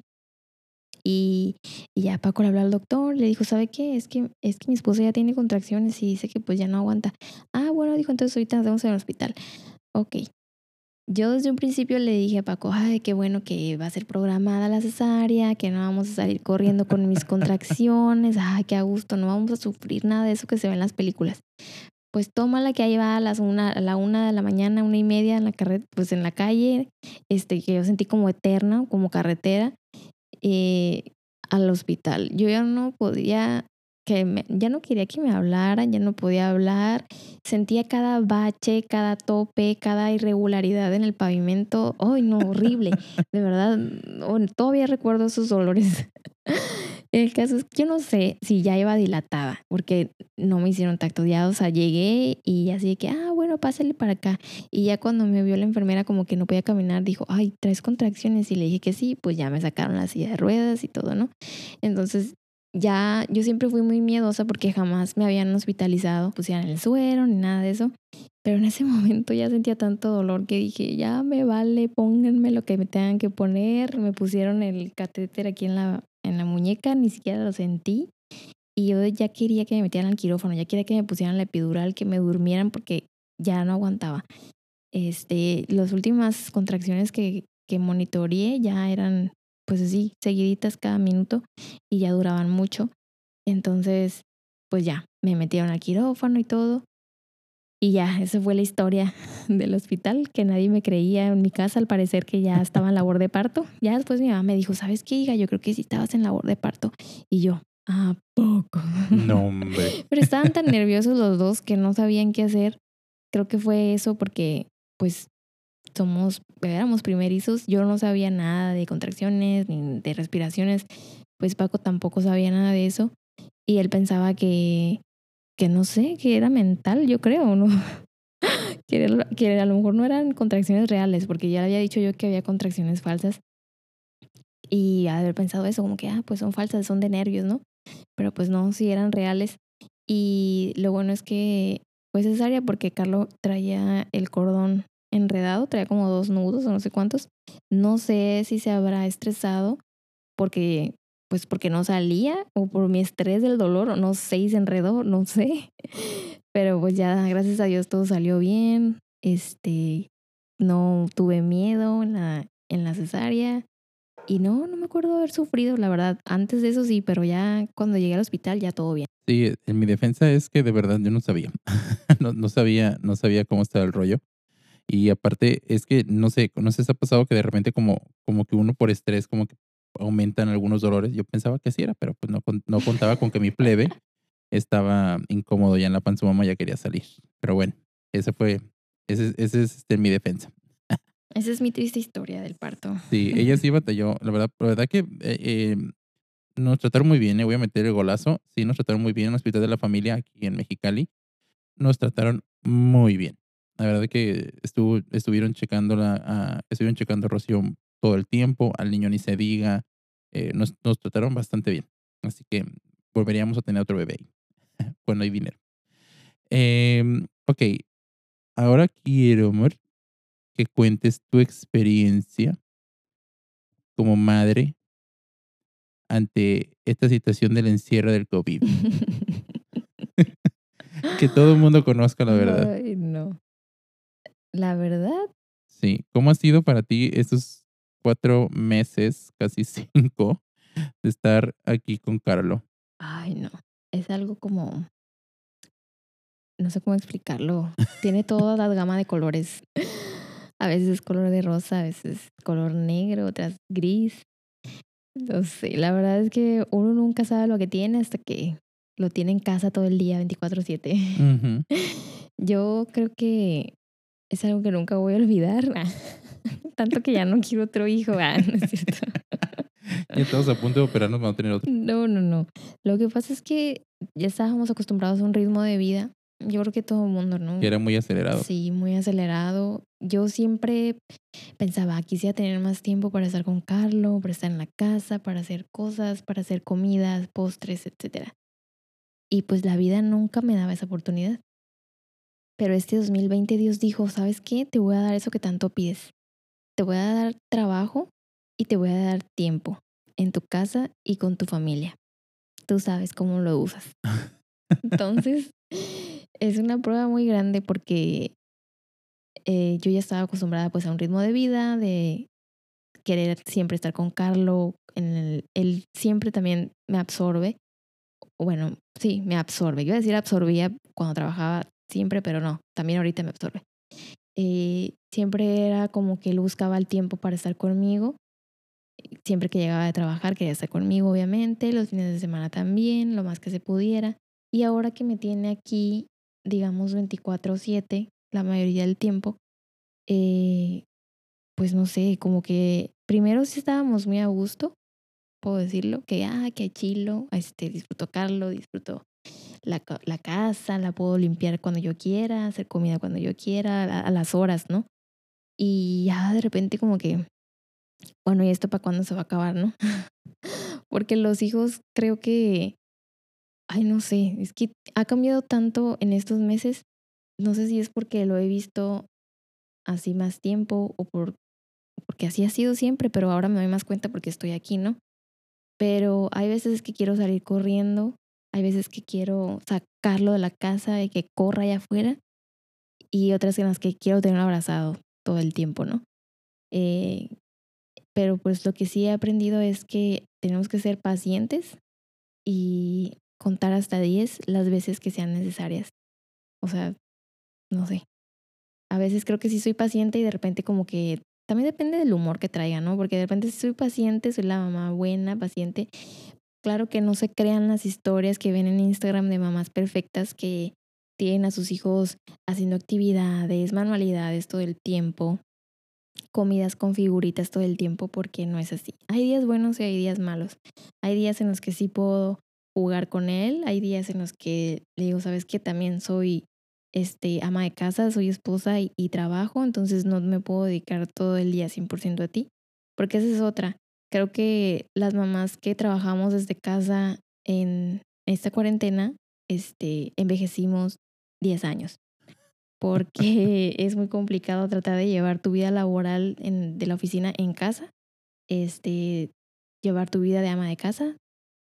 Speaker 3: Y, ya Paco le habló al doctor, le dijo, ¿sabe qué? Es que, es que mi esposa ya tiene contracciones y dice que pues ya no aguanta. Ah, bueno, dijo, entonces ahorita nos vemos en el hospital. Ok, yo desde un principio le dije a Paco, ay, qué bueno que va a ser programada la cesárea, que no vamos a salir corriendo con mis contracciones, ay, qué a gusto, no vamos a sufrir nada de eso que se ve en las películas. Pues tómala que ahí va a las una, a la una de la mañana, una y media en la carretera, pues en la calle, este, que yo sentí como eterna, como carretera, eh, al hospital. Yo ya no podía que ya no quería que me hablaran, ya no podía hablar, sentía cada bache, cada tope, cada irregularidad en el pavimento, ¡ay no, horrible! [laughs] De verdad, todavía recuerdo esos dolores. [laughs] El caso es que yo no sé si ya iba dilatada, porque no me hicieron tacto ya, o sea, llegué y así que, ah, bueno, pásale para acá. Y ya cuando me vio la enfermera como que no podía caminar, dijo, ay, ¿traes contracciones? Y le dije que sí, pues ya me sacaron la silla de ruedas y todo, ¿no? Entonces ya yo siempre fui muy miedosa porque jamás me habían hospitalizado, pusieran el suero ni nada de eso. Pero en ese [laughs] momento ya sentía tanto dolor que dije, ya me vale, pónganme lo que me tengan que poner. Me pusieron el catéter aquí en la, en la muñeca, ni siquiera lo sentí. Y yo ya quería que me metieran al quirófano, ya quería que me pusieran la epidural, que me durmieran porque ya no aguantaba. Este, las últimas contracciones que, que monitoreé ya eran pues así, seguiditas cada minuto y ya duraban mucho. Entonces, pues ya, me metieron al quirófano y todo. Y ya, esa fue la historia [laughs] del hospital, que nadie me creía en mi casa, al parecer que ya estaba en labor de parto. Ya después mi mamá me dijo, ¿sabes qué, hija? Yo creo que sí estabas en labor de parto. Y yo, ¿a poco?
Speaker 2: No, [laughs] hombre.
Speaker 3: Pero estaban tan nerviosos los dos que no sabían qué hacer. Creo que fue eso porque, pues, somos, éramos primerizos. Yo no sabía nada de contracciones ni de respiraciones. Pues Paco tampoco sabía nada de eso. Y él pensaba que que no sé, que era mental, yo creo, ¿no? [laughs] que, que a lo mejor no eran contracciones reales, porque ya había dicho yo que había contracciones falsas. Y haber pensado eso, como que, ah, pues son falsas, son de nervios, ¿no? Pero pues no, sí eran reales. Y lo bueno es que fue cesárea porque Carlos traía el cordón enredado, traía como dos nudos o no sé cuántos. No sé si se habrá estresado porque pues porque no salía o por mi estrés del dolor o no sé, se enredó, no sé. [laughs] Pero pues ya, gracias a Dios todo salió bien. Este, no tuve miedo en la, en la cesárea. Y no, no me acuerdo haber sufrido, la verdad. Antes de eso sí, pero ya cuando llegué al hospital ya todo bien.
Speaker 2: Sí, en mi defensa es que de verdad yo no sabía. [laughs] no, no sabía, no sabía cómo estaba el rollo. Y aparte es que no sé, no sé si ha pasado que de repente como, como que uno por estrés como que aumentan algunos dolores. Yo pensaba que sí era, pero pues no, no contaba con que mi plebe estaba incómodo ya en la panza, mamá ya quería salir. Pero bueno, ese fue, ese, ese es este, mi defensa.
Speaker 3: Esa es mi triste historia del parto.
Speaker 2: Sí, ella sí batalló. La verdad, la verdad que eh, eh, nos trataron muy bien. Eh, voy a meter el golazo. Sí, nos trataron muy bien en el Hospital de la Familia aquí en Mexicali. Nos trataron muy bien. La verdad que estuvo, estuvieron checando la, estuvieron checando a Rocío todo el tiempo, al niño ni se diga, eh, nos, nos, trataron bastante bien. Así que volveríamos a tener otro bebé ahí, [laughs] cuando hay dinero. Eh, ok, ahora quiero, amor, que cuentes tu experiencia como madre ante esta situación del encierro del COVID. [laughs] [laughs] que todo el mundo conozca la verdad.
Speaker 3: Ay, no. La verdad.
Speaker 2: Sí. ¿Cómo ha sido para ti estos cuatro meses, casi [laughs] cinco, de estar aquí con Carlo.
Speaker 3: Ay, no. Es algo como. No sé cómo explicarlo. Tiene toda la gama de colores. A veces es color de rosa, a veces color negro, otras gris. No sé, la verdad es que uno nunca sabe lo que tiene hasta que lo tiene en casa todo el día, 24/7. [laughs] Yo creo que es algo que nunca voy a olvidar. [laughs] Tanto que ya no quiero otro hijo. Ah, no es cierto. [laughs]
Speaker 2: ya estamos a punto de operarnos para no tener otro.
Speaker 3: No, no, no. Lo que pasa es que ya estábamos acostumbrados a un ritmo de vida. Yo creo que todo el mundo, ¿no?
Speaker 2: Que era muy acelerado.
Speaker 3: Sí, muy acelerado. Yo siempre pensaba, quisiera tener más tiempo para estar con Carlos, para estar en la casa, para hacer cosas, para hacer comidas, postres, etc. Y pues la vida nunca me daba esa oportunidad. Pero este 2020 Dios dijo, ¿sabes qué? Te voy a dar eso que tanto pides te voy a dar trabajo y te voy a dar tiempo en tu casa y con tu familia. Tú sabes cómo lo usas. Entonces, [laughs] es una prueba muy grande porque eh, yo ya estaba acostumbrada pues a un ritmo de vida, de querer siempre estar con Carlo. En el, él siempre también me absorbe. Bueno, sí, me absorbe. Yo iba a decir absorbía cuando trabajaba siempre, pero no, también ahorita me absorbe. Eh, siempre era como que él buscaba el tiempo para estar conmigo. Siempre que llegaba de trabajar quería estar conmigo, obviamente, los fines de semana también, lo más que se pudiera. Y ahora que me tiene aquí, digamos, 24/7, la mayoría del tiempo, eh, pues no sé, como que primero sí estábamos muy a gusto, puedo decirlo, que, ah, que chilo, este, disfruto Carlos, disfruto la, la, casa, la puedo limpiar cuando yo quiera, hacer comida cuando yo quiera, a, las horas, ¿no? Y ya de repente como que, bueno, ¿y esto para cuándo se va a acabar, no? [laughs] Porque los hijos creo que, ay, no sé, es que ha cambiado tanto en estos meses, no sé si es porque lo he visto así más tiempo o por, porque así ha sido siempre, pero ahora me doy más cuenta porque estoy aquí, ¿no? Pero hay veces que quiero salir corriendo hay veces que quiero sacarlo de la casa y que corra allá afuera. Y otras en las que quiero tenerlo abrazado todo el tiempo, ¿no? Eh, pero pues lo que sí he aprendido es que tenemos que ser pacientes y contar hasta 10 las veces que sean necesarias. O sea, no sé. A veces creo que sí soy paciente y de repente como que también depende del humor que traiga, ¿no? Porque de repente si soy paciente, soy la mamá buena, paciente. Claro que no se crean las historias que ven en Instagram de mamás perfectas que tienen a sus hijos haciendo actividades, manualidades todo el tiempo, comidas con figuritas todo el tiempo, porque no es así. Hay días buenos y hay días malos. Hay días en los que sí puedo jugar con él, hay días en los que le digo, sabes que también soy este, ama de casa, soy esposa y, y, trabajo, entonces no me puedo dedicar todo el día 100% a ti, porque esa es otra. Creo que las mamás que trabajamos desde casa en esta cuarentena, este, envejecimos 10 años, porque [laughs] es muy complicado tratar de llevar tu vida laboral en, de la oficina en casa, este, llevar tu vida de ama de casa,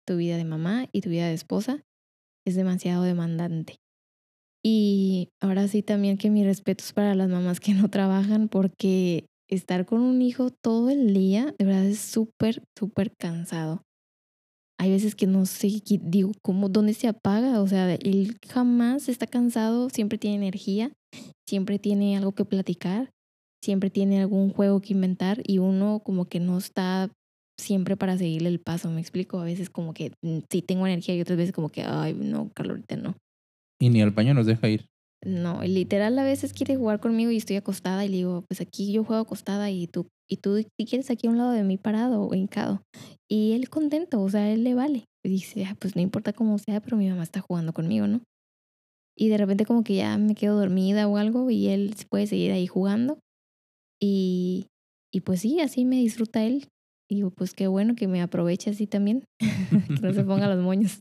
Speaker 3: tu vida de mamá y tu vida de esposa, es demasiado demandante. Y ahora sí también que mis respetos para las mamás que no trabajan porque estar con un hijo todo el día de verdad es súper, súper cansado. Hay veces que no sé, digo, ¿cómo, dónde se apaga? O sea, él jamás está cansado, siempre tiene energía, siempre tiene algo que platicar, siempre tiene algún juego que inventar y uno como que no está siempre para seguirle el paso, me explico. A veces como que mm, sí tengo energía y otras veces como que, ay, no, calorita no.
Speaker 2: Y ni al baño nos deja ir.
Speaker 3: No, literal a veces quiere jugar conmigo y estoy acostada y le digo, pues aquí yo juego acostada y tú, y tú si quieres aquí a un lado de mí parado o hincado. Y él contento, o sea, él le vale. Y dice, ah, pues no importa cómo sea, pero mi mamá está jugando conmigo, ¿no? Y de repente como que ya me quedo dormida o algo y él puede seguir ahí jugando. Y, y pues sí, así me disfruta él. Y digo, pues qué bueno que me aproveche así también, [laughs] que no se ponga los moños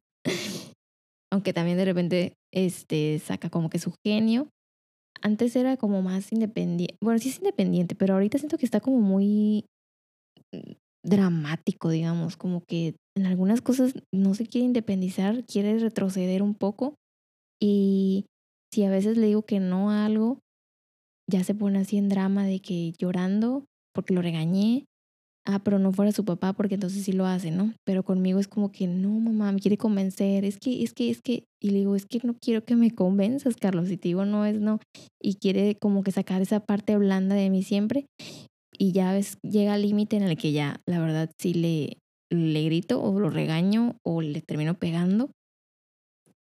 Speaker 3: aunque también de repente este, saca como que su genio. Antes era como más independiente, bueno, sí es independiente, pero ahorita siento que está como muy mm, dramático, digamos, como que en algunas cosas no se quiere independizar, quiere retroceder un poco y si a veces le digo que no a algo, ya se pone así en drama de que llorando porque lo regañé ah, pero no fuera su papá porque entonces sí lo hace, ¿no? Pero conmigo es como que, no, mamá, me quiere convencer, es que, es que, es que, y le digo, es que no quiero que me convenzas, Carlos, y te digo, no es no, y quiere como que sacar esa parte blanda de mí siempre, y ya ves, llega al límite en el que ya, la verdad, sí le, le grito o lo regaño o le termino pegando.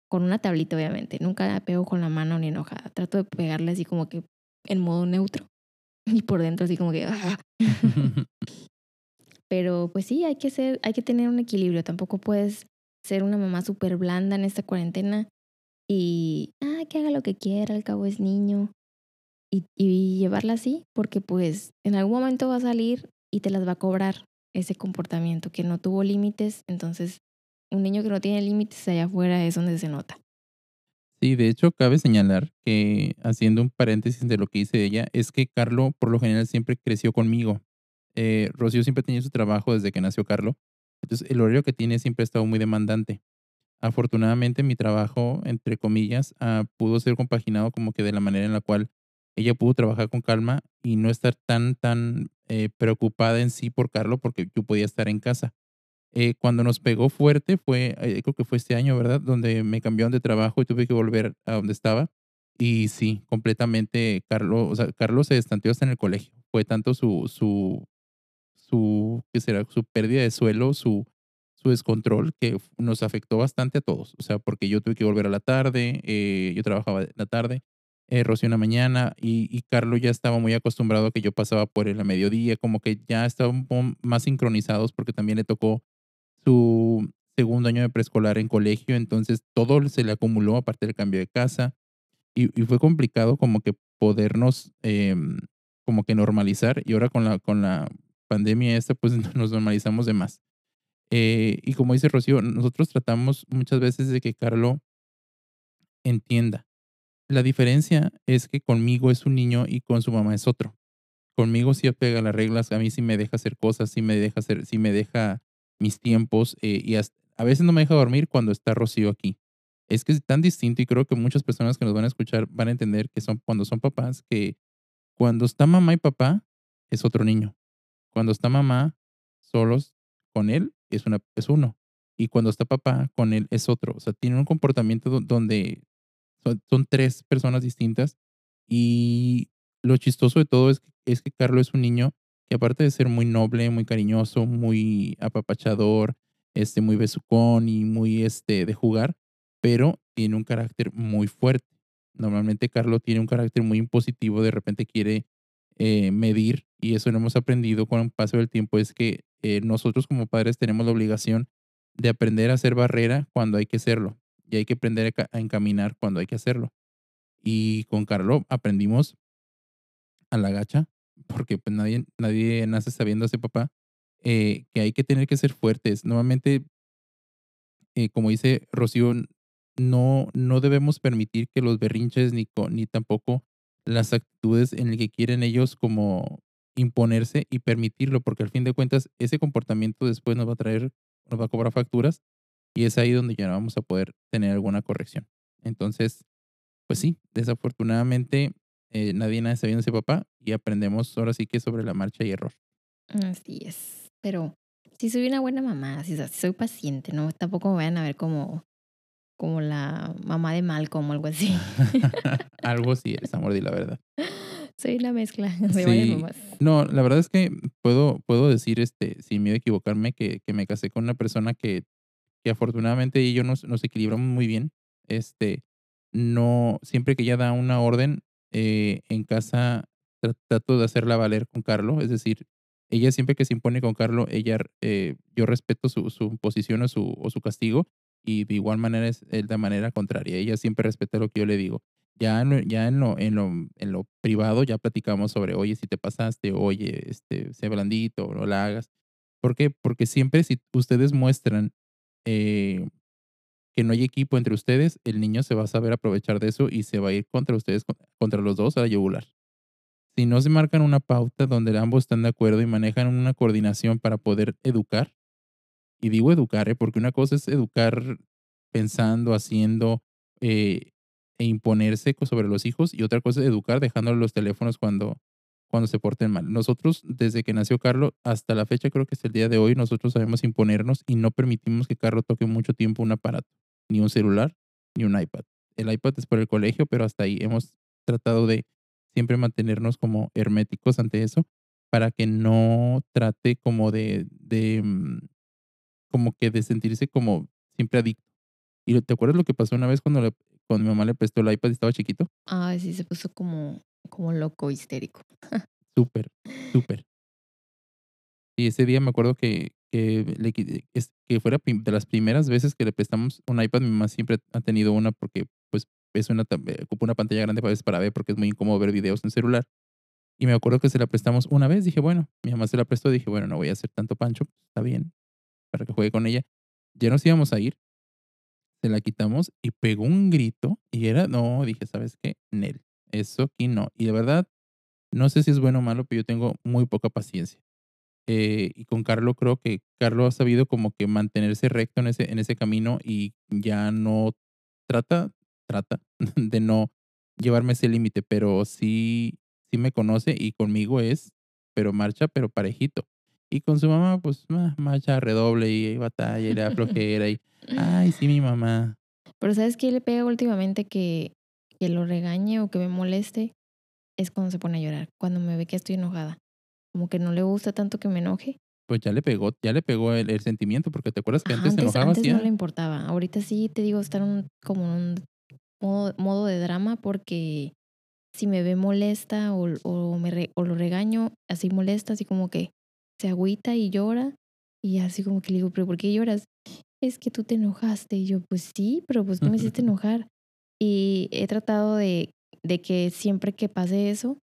Speaker 3: Con una tablita, obviamente. Nunca la pego con la mano ni enojada. Trato de pegarle así como que en modo neutro. Y por dentro así como que... [laughs] [laughs] Pero pues sí, hay que ser, hay que tener un equilibrio. Tampoco puedes ser una mamá súper blanda en esta cuarentena y, ah, que haga lo que quiera, al cabo es niño. Y, y llevarla así, porque pues en algún momento va a salir y te las va a cobrar ese comportamiento que no tuvo límites. Entonces, un niño que no tiene límites allá afuera es donde se nota.
Speaker 2: Sí, de hecho, cabe señalar que, haciendo un paréntesis de lo que dice ella, es que Carlo, por lo general, siempre creció conmigo eh, Rocío siempre tenido su trabajo desde que nació Carlo. Entonces, el horario que tiene siempre ha estado muy demandante. Afortunadamente, mi trabajo, entre comillas, ah, pudo ser compaginado como que de la manera en la cual ella pudo trabajar con calma y no estar tan, tan eh, preocupada en sí por Carlo porque yo podía estar en casa. Eh, cuando nos pegó fuerte fue, eh, creo que fue este año, ¿verdad? Donde me cambiaron de trabajo y tuve que volver a donde estaba. Y sí, completamente, Carlos, o sea, Carlos se estanteó hasta en el colegio. Fue tanto su, su su, ¿qué será? su pérdida de suelo, su, su descontrol, que nos afectó bastante a todos. O sea, porque yo tuve que volver a la tarde, eh, yo trabajaba la tarde, eh, Rocío en la mañana, y, y Carlos ya estaba muy acostumbrado a que yo pasaba por él a mediodía, como que ya estaban más sincronizados porque también le tocó su segundo año de preescolar en colegio, entonces todo se le acumuló aparte del cambio de casa y, y fue complicado como que podernos em, como que normalizar y ahora con la, con la pandemia esta, pues [laughs] nos normalizamos de más. Eh, y como dice Rocío, nosotros tratamos muchas veces de que Carlo entienda. La diferencia es que conmigo es un niño y con su mamá es otro. Conmigo sí apega las reglas, a mí sí me deja hacer cosas, sí me deja hacer, sí me deja mis tiempos eh, y a veces no me deja dormir cuando está Rocío aquí. Es que es tan distinto y creo que muchas personas que nos van a escuchar van a entender que son cuando son papás, que cuando está mamá y papá es otro niño. Cuando está mamá solos con él, es, una, es uno. Y cuando está papá con él es otro. O sea, tiene un comportamiento do- donde son, son tres personas distintas. Y lo chistoso de todo es, que- es que Carlos es un niño que aparte de ser muy noble, muy cariñoso, muy apapachador, este, muy besucón y muy este, de jugar, pero tiene un carácter muy fuerte. Normalmente Carlos tiene un carácter muy impositivo, de repente quiere eh, medir, y eso lo hemos aprendido con el paso del tiempo, es que eh, nosotros como padres tenemos la obligación de aprender a hacer barrera cuando hay que hacerlo, y hay que aprender a, ca- a encaminar cuando hay que hacerlo. Y con Carlos aprendimos a la gacha, porque pues nadie, nadie nace sabiendo ese papá, eh, que hay que tener que ser fuertes. Normalmente como dice Rocío, no, no debemos permitir que los berrinches ni, ni tampoco las actitudes en el que quieren ellos como imponerse y permitirlo, porque al fin de cuentas ese comportamiento después nos va a traer, nos va a cobrar facturas y es ahí donde ya no vamos a poder tener alguna corrección. Entonces, pues sí, desafortunadamente eh, nadie nace sabiendo ese papá y aprendemos ahora sí que sobre la marcha y error.
Speaker 3: Así es. Pero sí soy una buena mamá, sí soy paciente, ¿no? Tampoco me vayan a ver como, como la mamá de Malcolm o algo así. [laughs]
Speaker 2: Algo sí es, amor, di la verdad.
Speaker 3: soy una mezcla [laughs] de varias
Speaker 2: Sí.
Speaker 3: mamás.
Speaker 2: No, la verdad es que puedo, puedo decir, este, sin miedo a equivocarme, que, que me casé con una persona que, que afortunadamente ella y yo nos, nos equilibramos muy bien. Este, no, siempre que ella da una orden eh, en casa, tra- trato de hacerla valer con Carlos. Es decir, ella siempre que se impone con Carlos, ella, eh, yo respeto su, su posición o su, o su castigo y de igual manera es de manera contraria. Ella siempre respeta lo que yo le digo. Ya, en ya en, lo, en, lo, en lo privado ya platicamos sobre, oye, si te pasaste, oye, este, sé blandito, no la hagas. ¿Por qué? Porque siempre si ustedes muestran eh, que no hay equipo entre ustedes, el niño se va a saber aprovechar de eso y se va a ir contra ustedes, con- contra los dos a la yugular. Si no se marcan una pauta donde ambos están de acuerdo y manejan una coordinación para poder educar, y digo educar, ¿eh? porque una cosa es educar pensando, haciendo eh, e imponerse sobre los hijos, y otra cosa es educar dejándoles los teléfonos cuando, cuando se porten mal. Nosotros, desde que nació Carlos hasta la fecha, creo que es el día de hoy, nosotros sabemos imponernos y no permitimos que Carlos toque mucho tiempo un aparato, ni un celular, ni un iPad. El iPad es por el colegio, pero hasta ahí hemos tratado de siempre mantenernos como herméticos ante eso para que no trate como de, de mm, como que de sentirse como siempre adicto. ¿Y te acuerdas lo que pasó una vez cuando, le- cuando mi mamá le prestó el iPad y estaba chiquito?
Speaker 3: Ay, sí, se puso como, como loco, histérico.
Speaker 2: Súper, súper. Y ese día me acuerdo que, que, le, que fuera de las primeras veces que le prestamos un iPad. Mi mamá siempre ha tenido una porque pues es una, eh, ocupa una pantalla grande para, veces para ver porque es muy incómodo ver videos en celular. Y me acuerdo que se la prestamos una vez. Dije, bueno, mi mamá se la prestó. Dije, bueno, no voy a hacer tanto pancho. está bien, para que juegue con ella. Ya nos íbamos a ir. Se la quitamos y pegó un grito. Y era, no, dije, ¿sabes qué? Nel. Eso aquí no. Y de verdad, no sé si es bueno o malo, pero yo tengo muy poca paciencia. Eh, y con Carlo creo que Carlo ha sabido como que mantenerse recto en ese, en ese camino y ya no trata, trata [laughs] de no llevarme ese límite, pero sí, sí me conoce y conmigo es, pero marcha, pero parejito. Y con su mamá, pues ah, marcha redoble y batalla y le da flojera y, ay, sí, mi mamá.
Speaker 3: Pero ¿sabes qué le pega últimamente que, que lo regañe o que me moleste? Es cuando se pone a llorar, cuando me ve que estoy enojada. Como que no le gusta tanto que me enoje.
Speaker 2: Pues ya le pegó, ya le pegó el, el sentimiento, porque te acuerdas que
Speaker 3: Ajá,
Speaker 2: antes se enojaba
Speaker 3: antes no le importaba. Ahorita sí te digo, estar un, como en un modo, modo de drama porque si me ve molesta o, o, me re- o lo regaño, así molesta, así como que se agüita y llora. Y así como que le digo, ¿pero por qué lloras? Es que tú te enojaste. Y yo, pues sí, pero pues tú me hiciste [laughs] enojar. Y he tratado de, de que siempre que pase eso,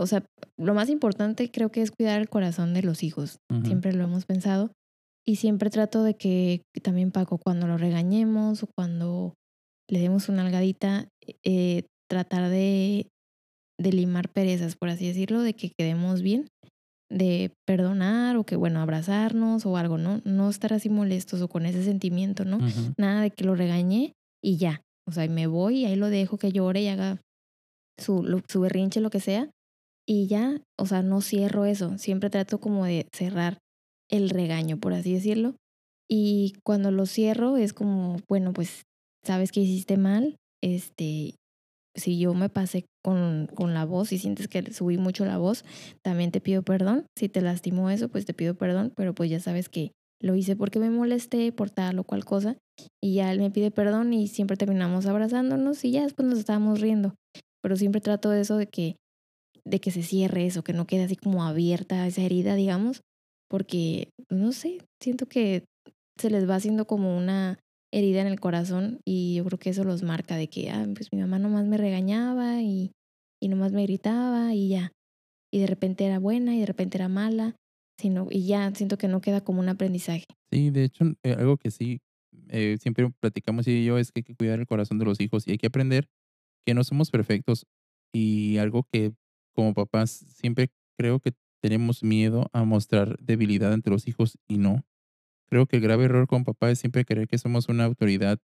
Speaker 3: o sea, lo más importante creo que es cuidar el corazón de los hijos. Siempre lo hemos pensado. Y siempre trato de que también Paco, cuando lo regañemos o cuando le demos una algadita, eh, tratar de, de limar perezas, por así decirlo, de que quedemos bien, de perdonar o que, bueno, abrazarnos o algo, ¿no? No estar así molestos o con ese sentimiento, ¿no? Nada de que lo regañé y ya. O sea, me voy y ahí lo dejo que llore y haga su, lo- su berrinche, lo que sea. Y ya, o sea, no cierro eso. Siempre trato como de cerrar el regaño, por así decirlo. Y cuando lo cierro es como, bueno, pues sabes que hiciste mal, este, si yo me pasé con, con, la voz y sientes que subí mucho la voz, también te pido perdón. Si te lastimó eso, pues te pido perdón, pero pues ya sabes que lo hice porque me molesté por tal o cual cosa. Y ya él me pide perdón y siempre terminamos abrazándonos y ya después nos estábamos riendo. Pero siempre trato de eso de que, de que se cierre eso, que no quede así como abierta esa herida, digamos, porque, no sé, siento que se les va haciendo como una herida en el corazón y yo creo que eso los marca de que, ah, pues mi mamá nomás me regañaba y, y nomás me gritaba y ya. Y de repente era buena y de repente era mala, sino, y ya siento que no queda como un aprendizaje.
Speaker 2: Sí, de hecho, eh, algo que sí, eh, siempre platicamos y yo es que hay que cuidar el corazón de los hijos y hay que aprender que no somos perfectos y algo que como papás siempre creo que tenemos miedo a mostrar debilidad entre los hijos y no. Creo que el grave error con papá es siempre creer que somos una autoridad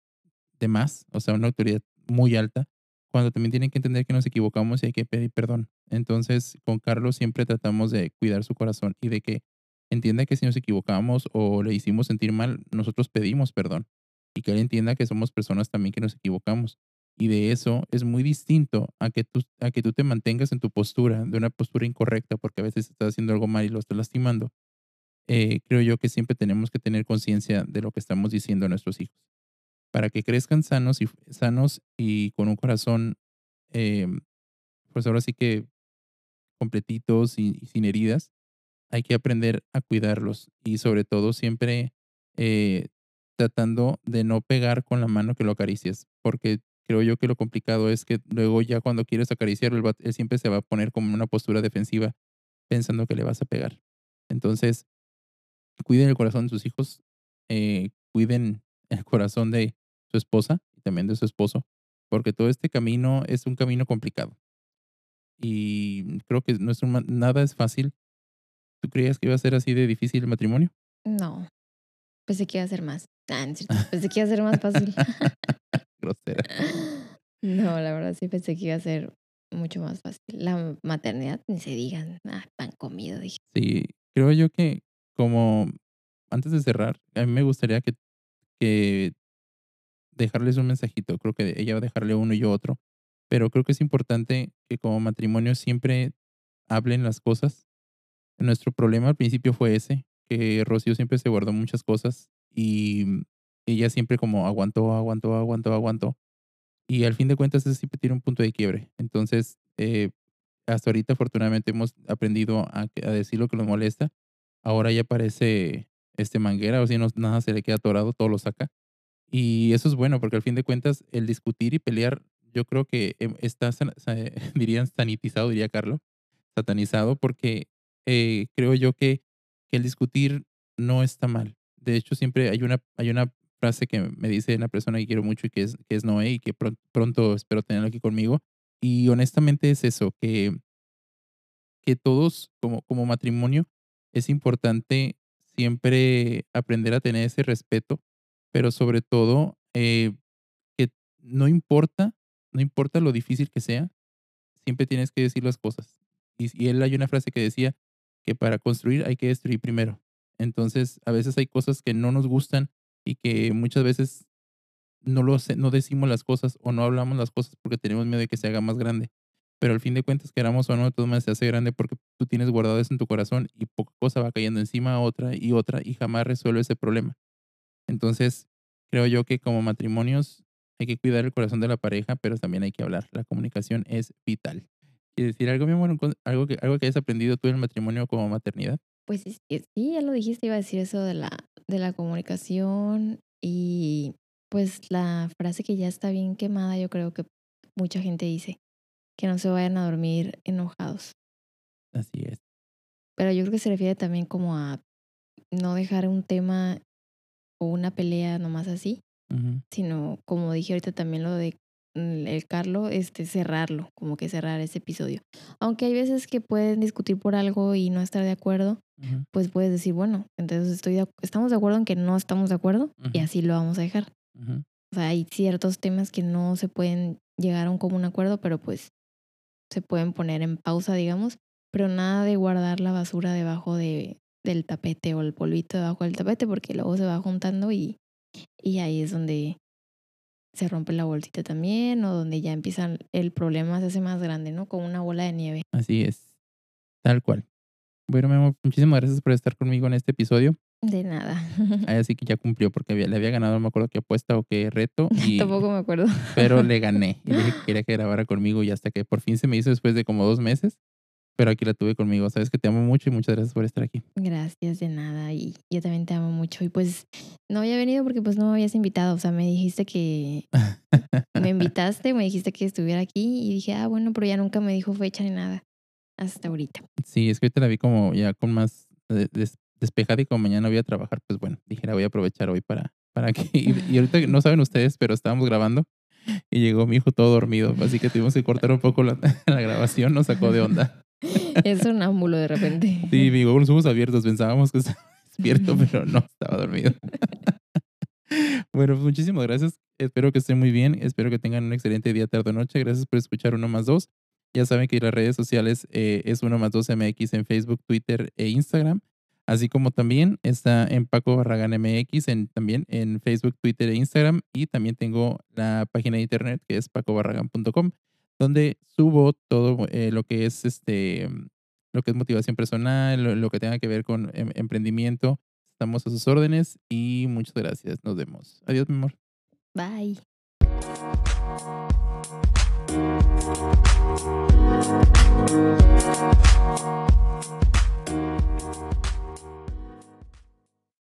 Speaker 2: de más, o sea, una autoridad muy alta, cuando también tienen que entender que nos equivocamos y hay que pedir perdón. Entonces, con Carlos siempre tratamos de cuidar su corazón y de que entienda que si nos equivocamos o le hicimos sentir mal, nosotros pedimos perdón y que él entienda que somos personas también que nos equivocamos. Y de eso es muy distinto a que tú, a que tú te mantengas en tu postura, de una postura incorrecta, porque a veces estás haciendo algo mal y lo estás lastimando, eh, creo yo que siempre tenemos que tener conciencia de lo que estamos diciendo a nuestros hijos. Para que crezcan sanos y, sanos y con un corazón, eh, pues ahora sí que completitos y, sin heridas, hay que aprender a cuidarlos y sobre todo siempre eh, tratando de no pegar con la mano que lo acaricias, porque creo yo que lo complicado es que luego ya cuando quieres acariciarlo, él siempre se va a poner como en una postura defensiva pensando que le vas a pegar. Entonces, cuiden el corazón de sus hijos, eh, cuiden [laughs] el corazón de su esposa y también de su esposo, porque todo este camino es un camino complicado. Y creo que nuestro, nada es fácil. ¿Tú creías que iba a ser así de difícil el matrimonio?
Speaker 3: No, pensé que iba a ser más. Ah, [laughs] pensé que iba a ser más fácil. [laughs]
Speaker 2: Grosera.
Speaker 3: No, la verdad sí pensé que iba a ser mucho más fácil. La maternidad, ni se digan, ah, pan comido, dije.
Speaker 2: Sí, creo yo que como antes de cerrar, a mí me gustaría que, dejarles un mensajito. Creo que ella va a dejarle uno y yo otro. Pero creo que es importante que como matrimonio siempre hablen las cosas. Nuestro problema al principio fue ese, que Rocío siempre se guardó muchas cosas y ella siempre como aguantó, aguantó, aguantó, aguantó. Y al fin de cuentas eso siempre tiene un punto de quiebre. Entonces, eh, hasta ahorita afortunadamente hemos aprendido a, a decir lo que nos molesta ahora ya parece este manguera, o si no, nada se le queda atorado, todo lo saca. Y eso es bueno, porque al fin de cuentas, el discutir y pelear, yo creo que em, está, [laughs] dirían, sanitizado, diría Carlos, satanizado, porque eh, creo yo que, el discutir no está mal. De hecho, siempre hay una, hay una frase que me dice una persona que quiero mucho y que es, que es Noé y que pronto, pronto espero tenerlo aquí conmigo. Y honestamente es eso, que, que todos como, como matrimonio es importante siempre aprender a tener ese respeto, pero sobre todo eh, que no importa, no importa lo difícil que sea, siempre tienes que decir las cosas. Y, y él hay una frase que decía que para construir hay que destruir primero. Entonces, a veces hay cosas que no nos gustan y que muchas veces no, lo, no decimos las cosas o no hablamos las cosas porque tenemos miedo de que se haga más grande. Pero al fin de cuentas, queramos o no, maneras se hace grande porque tú tienes guardado eso en tu corazón y poca cosa va cayendo encima a otra y otra y jamás resuelve ese problema. Entonces, creo yo que como matrimonios hay que cuidar el corazón de la pareja, pero también hay que hablar. La comunicación es vital. ¿Quieres decir algo, mi amor? ¿Algo que, algo que hayas aprendido tú en el matrimonio como maternidad?
Speaker 3: Pues sí, ya lo dijiste, iba a decir eso de la, de la comunicación y pues la frase que ya está bien quemada, yo creo que mucha gente dice, que no se vayan a dormir enojados.
Speaker 2: Así es.
Speaker 3: Pero yo creo que se refiere también como a no dejar un tema o una pelea nomás así, sino como dije ahorita también lo de mm, el Carlo, este, cerrarlo, como que cerrar ese episodio. Aunque hay veces que pueden discutir por algo y no estar de acuerdo, pues puedes decir, bueno, entonces estoy estamos de acuerdo en que no estamos de acuerdo y así lo vamos a dejar. O sea, hay ciertos temas que no se pueden llegar a un común acuerdo, pero pues se pueden poner en pausa, digamos, pero nada de guardar la basura debajo de, del tapete o el polvito debajo del tapete porque luego se va juntando y, y ahí es donde se rompe la bolsita también o donde ya empieza el problema se hace más grande, ¿no? Como una bola de nieve.
Speaker 2: Así es. Tal cual. Bueno, mi amor, muchísimas gracias por estar conmigo en este episodio.
Speaker 3: De nada.
Speaker 2: Así que ya cumplió porque había- le había ganado, no me acuerdo qué apuesta o qué reto. [laughs] Y,
Speaker 3: Tampoco me acuerdo.
Speaker 2: pero le [laughs] gané. Y le dije que quería que grabara conmigo y hasta que por fin se me hizo después de como dos meses. Pero aquí la tuve conmigo. Sabes que te amo mucho y muchas gracias por estar aquí.
Speaker 3: Gracias, de nada. Y yo también te amo mucho. Y pues no había venido porque pues no me habías invitado. O sea, me dijiste que [laughs] me invitaste, me dijiste que estuviera aquí y dije, ah, bueno, pero ya nunca me dijo fecha ni nada. Hasta ahorita.
Speaker 2: Sí, es que ahorita la vi como ya con más despejada y como mañana voy a trabajar, pues bueno, dije, la voy a aprovechar hoy para, para que... Y, y ahorita no saben ustedes, pero estábamos grabando y llegó mi hijo todo dormido, así que tuvimos que cortar un poco la, [laughs] la grabación, nos sacó de onda.
Speaker 3: Es un ámbulo de repente. [laughs]
Speaker 2: Sí, hijo con los ojos abiertos, pensábamos que estaba [laughs] despierto, pero no, estaba dormido. Bueno, pues muchísimas gracias. Espero que estén muy bien. Espero que tengan un excelente día, tarde o noche. Gracias por escuchar Uno más dos. Ya saben que las redes sociales eh, es Uno más dos MX en Facebook, Twitter e Instagram así como también está en Paco Barragán MX, en, también en Facebook, Twitter e Instagram, y también tengo la página de internet que es pacobarragán.com, donde subo todo eh, lo que es este mm, lo que es motivación personal, lo, que tenga que ver con em, emprendimiento. Estamos a sus órdenes y muchas gracias. Nos vemos. Adiós, mi amor.
Speaker 3: Bye.